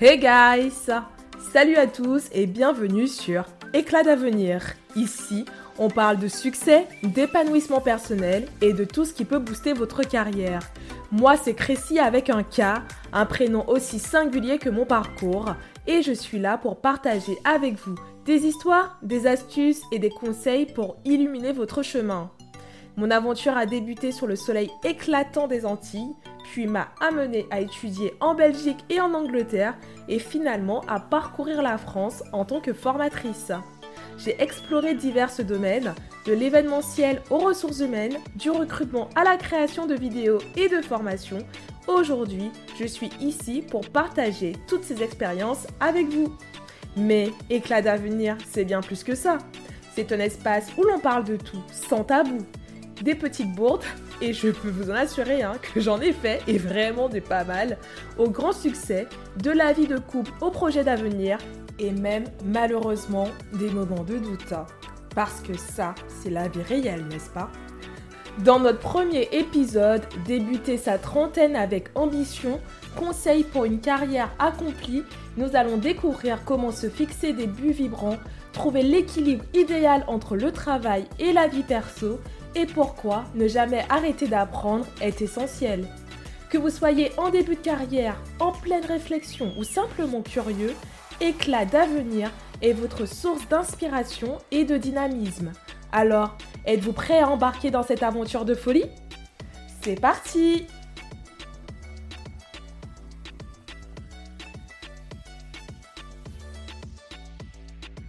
Hey guys Salut à tous et bienvenue sur Éclat d'avenir. Ici, on parle de succès, d'épanouissement personnel et de tout ce qui peut booster votre carrière. Moi, c'est Crécy avec un K, un prénom aussi singulier que mon parcours, et je suis là pour partager avec vous des histoires, des astuces et des conseils pour illuminer votre chemin. Mon aventure a débuté sur le soleil éclatant des Antilles, puis m'a amené à étudier en Belgique et en Angleterre et finalement à parcourir la France en tant que formatrice. J'ai exploré divers domaines, de l'événementiel aux ressources humaines, du recrutement à la création de vidéos et de formations. Aujourd'hui, je suis ici pour partager toutes ces expériences avec vous. Mais éclat d'avenir, c'est bien plus que ça. C'est un espace où l'on parle de tout, sans tabou des petites bourdes, et je peux vous en assurer hein, que j'en ai fait, et vraiment des pas mal, au grand succès, de la vie de couple au projet d'avenir, et même malheureusement des moments de doute. Hein. Parce que ça, c'est la vie réelle, n'est-ce pas? Dans notre premier épisode, débuter sa trentaine avec ambition, conseil pour une carrière accomplie, nous allons découvrir comment se fixer des buts vibrants, trouver l'équilibre idéal entre le travail et la vie perso, et pourquoi ne jamais arrêter d'apprendre est essentiel. Que vous soyez en début de carrière, en pleine réflexion ou simplement curieux, éclat d'avenir est votre source d'inspiration et de dynamisme. Alors, êtes-vous prêt à embarquer dans cette aventure de folie? C'est parti